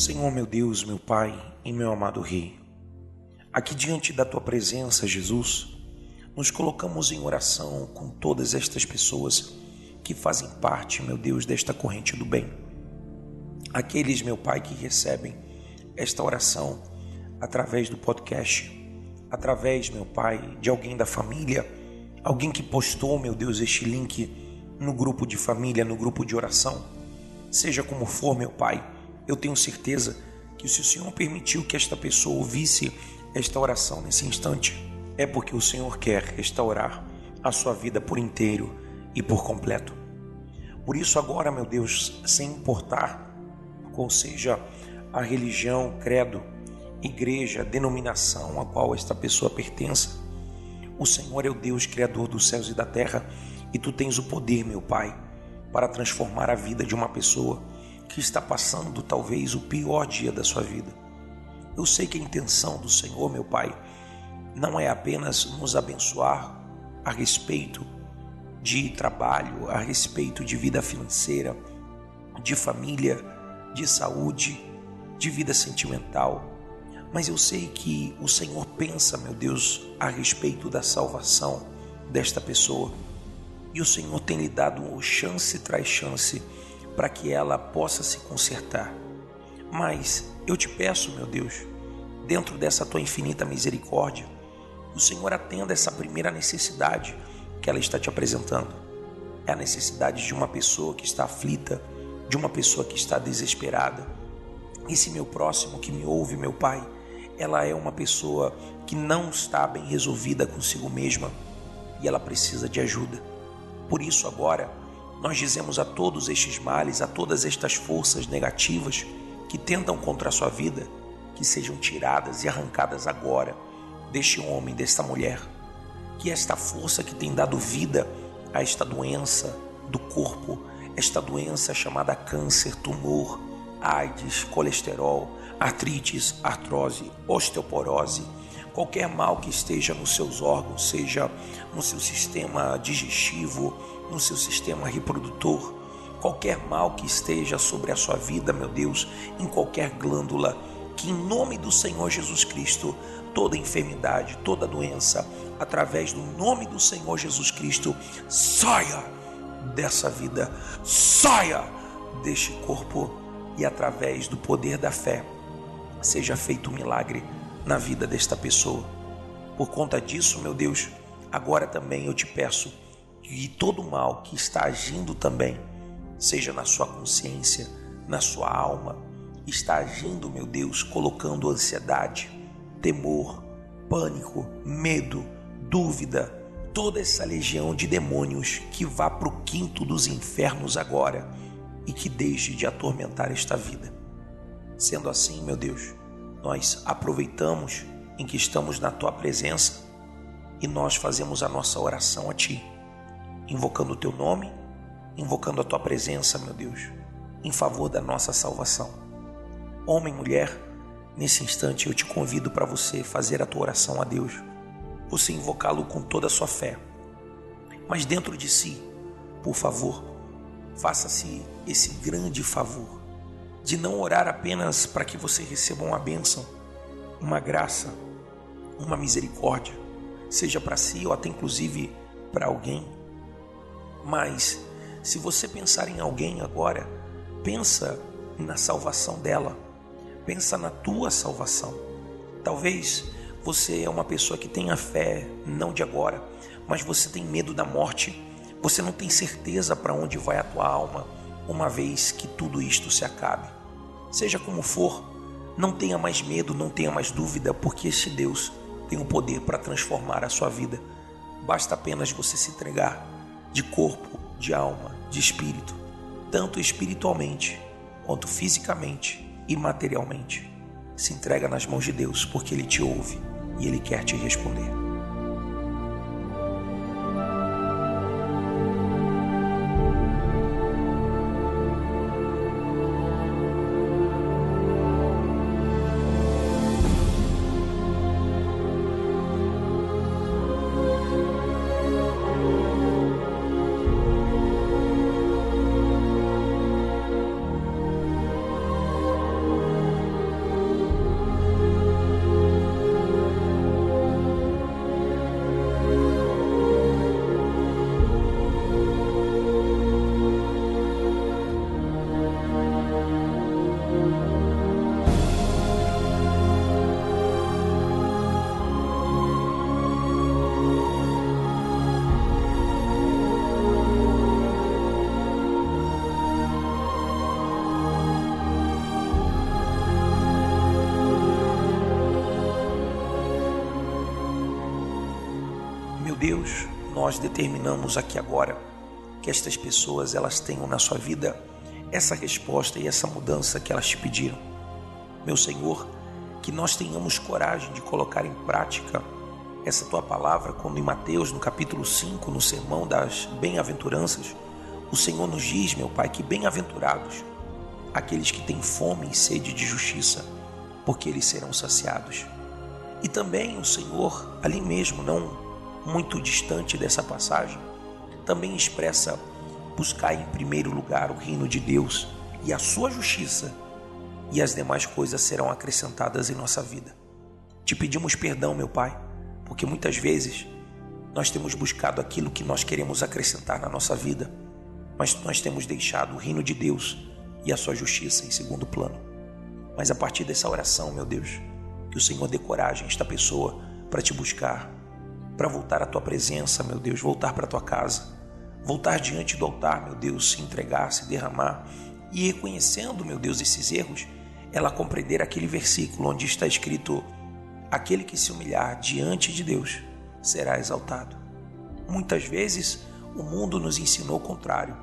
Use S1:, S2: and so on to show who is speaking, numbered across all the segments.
S1: Senhor meu Deus, meu Pai e meu amado Rei, aqui diante da tua presença, Jesus, nos colocamos em oração com todas estas pessoas que fazem parte, meu Deus, desta corrente do bem. Aqueles, meu Pai, que recebem esta oração através do podcast, através, meu Pai, de alguém da família, alguém que postou, meu Deus, este link no grupo de família, no grupo de oração. Seja como for, meu Pai, eu tenho certeza que se o Senhor permitiu que esta pessoa ouvisse esta oração nesse instante, é porque o Senhor quer restaurar a sua vida por inteiro e por completo. Por isso, agora, meu Deus, sem importar qual seja a religião, credo, igreja, denominação a qual esta pessoa pertença, o Senhor é o Deus Criador dos céus e da terra e tu tens o poder, meu Pai, para transformar a vida de uma pessoa que está passando talvez o pior dia da sua vida. Eu sei que a intenção do Senhor, meu Pai, não é apenas nos abençoar a respeito de trabalho, a respeito de vida financeira, de família, de saúde, de vida sentimental, mas eu sei que o Senhor pensa, meu Deus, a respeito da salvação desta pessoa. E o Senhor tem lhe dado chance traz chance para que ela possa se consertar. Mas eu te peço, meu Deus, dentro dessa tua infinita misericórdia, o Senhor atenda essa primeira necessidade que ela está te apresentando. É a necessidade de uma pessoa que está aflita, de uma pessoa que está desesperada. Esse meu próximo que me ouve, meu Pai, ela é uma pessoa que não está bem resolvida consigo mesma e ela precisa de ajuda. Por isso, agora, nós dizemos a todos estes males, a todas estas forças negativas que tentam contra a sua vida, que sejam tiradas e arrancadas agora deste homem, desta mulher. Que esta força que tem dado vida a esta doença do corpo, esta doença chamada câncer, tumor, AIDS, colesterol, artrites, artrose, osteoporose, qualquer mal que esteja nos seus órgãos, seja no seu sistema digestivo, no seu sistema reprodutor, qualquer mal que esteja sobre a sua vida, meu Deus, em qualquer glândula, que em nome do Senhor Jesus Cristo, toda enfermidade, toda doença, através do nome do Senhor Jesus Cristo, saia dessa vida, saia deste corpo e através do poder da fé seja feito um milagre na vida desta pessoa. Por conta disso, meu Deus, agora também eu te peço que todo mal que está agindo também, seja na sua consciência, na sua alma, está agindo, meu Deus, colocando ansiedade, temor, pânico, medo, dúvida, toda essa legião de demônios que vá para o quinto dos infernos agora e que deixe de atormentar esta vida. Sendo assim, meu Deus, nós aproveitamos em que estamos na tua presença e nós fazemos a nossa oração a ti, invocando o teu nome, invocando a tua presença, meu Deus, em favor da nossa salvação. Homem, mulher, nesse instante eu te convido para você fazer a tua oração a Deus, você invocá-lo com toda a sua fé. Mas dentro de si, por favor, faça-se esse grande favor de não orar apenas para que você receba uma bênção, uma graça, uma misericórdia, seja para si ou até inclusive para alguém. Mas se você pensar em alguém agora, pensa na salvação dela, pensa na tua salvação. Talvez você é uma pessoa que tenha fé, não de agora, mas você tem medo da morte, você não tem certeza para onde vai a tua alma uma vez que tudo isto se acabe. Seja como for, não tenha mais medo, não tenha mais dúvida, porque este Deus tem o poder para transformar a sua vida. Basta apenas você se entregar de corpo, de alma, de espírito, tanto espiritualmente quanto fisicamente e materialmente. Se entrega nas mãos de Deus, porque Ele te ouve e Ele quer te responder. Deus, nós determinamos aqui agora que estas pessoas elas tenham na sua vida essa resposta e essa mudança que elas te pediram. Meu Senhor, que nós tenhamos coragem de colocar em prática essa tua palavra, quando em Mateus, no capítulo 5, no sermão das bem-aventuranças, o Senhor nos diz, meu Pai, que bem-aventurados aqueles que têm fome e sede de justiça, porque eles serão saciados. E também o Senhor, ali mesmo, não muito distante dessa passagem, também expressa buscar em primeiro lugar o reino de Deus e a sua justiça, e as demais coisas serão acrescentadas em nossa vida. Te pedimos perdão, meu Pai, porque muitas vezes nós temos buscado aquilo que nós queremos acrescentar na nossa vida, mas nós temos deixado o reino de Deus e a sua justiça em segundo plano. Mas a partir dessa oração, meu Deus, que o Senhor dê coragem a esta pessoa para te buscar, para voltar à tua presença, meu Deus, voltar para a tua casa, voltar diante do altar, meu Deus, se entregar, se derramar e reconhecendo, meu Deus, esses erros, ela compreender aquele versículo onde está escrito: aquele que se humilhar diante de Deus será exaltado. Muitas vezes o mundo nos ensinou o contrário,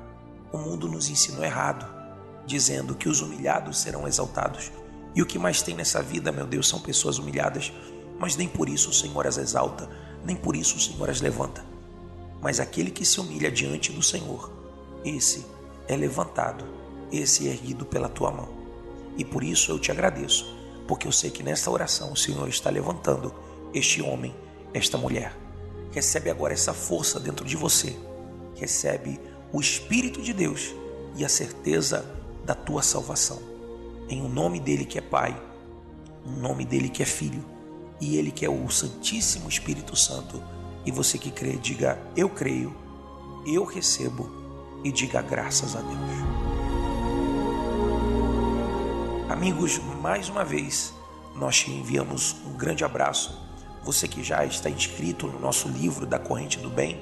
S1: o mundo nos ensinou errado, dizendo que os humilhados serão exaltados. E o que mais tem nessa vida, meu Deus, são pessoas humilhadas, mas nem por isso o Senhor as exalta, nem por isso o Senhor as levanta. Mas aquele que se humilha diante do Senhor, esse é levantado, esse é erguido pela tua mão. E por isso eu te agradeço, porque eu sei que nesta oração o Senhor está levantando este homem, esta mulher. Recebe agora essa força dentro de você. Recebe o Espírito de Deus e a certeza da tua salvação. Em o um nome dele que é Pai, um nome dele que é Filho e ele que é o Santíssimo Espírito Santo. E você que crê, diga: Eu creio, eu recebo e diga graças a Deus. Amigos, mais uma vez, nós te enviamos um grande abraço. Você que já está inscrito no nosso livro da Corrente do Bem,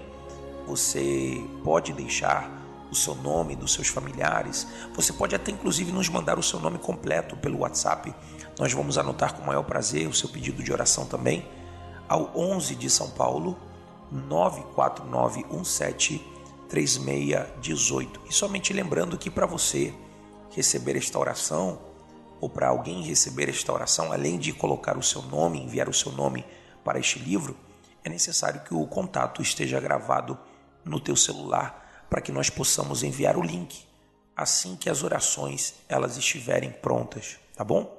S1: você pode deixar o seu nome dos seus familiares. Você pode até inclusive nos mandar o seu nome completo pelo WhatsApp. Nós vamos anotar com o maior prazer o seu pedido de oração também ao 11 de São Paulo 949173618. E somente lembrando que para você receber esta oração ou para alguém receber esta oração, além de colocar o seu nome, enviar o seu nome para este livro, é necessário que o contato esteja gravado no teu celular para que nós possamos enviar o link assim que as orações elas estiverem prontas, tá bom?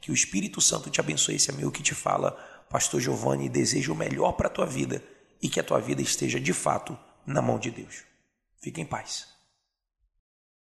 S1: Que o Espírito Santo te abençoe, esse amigo que te fala, Pastor Giovanni, deseja o melhor para a tua vida e que a tua vida esteja de fato na mão de Deus. Fique em paz.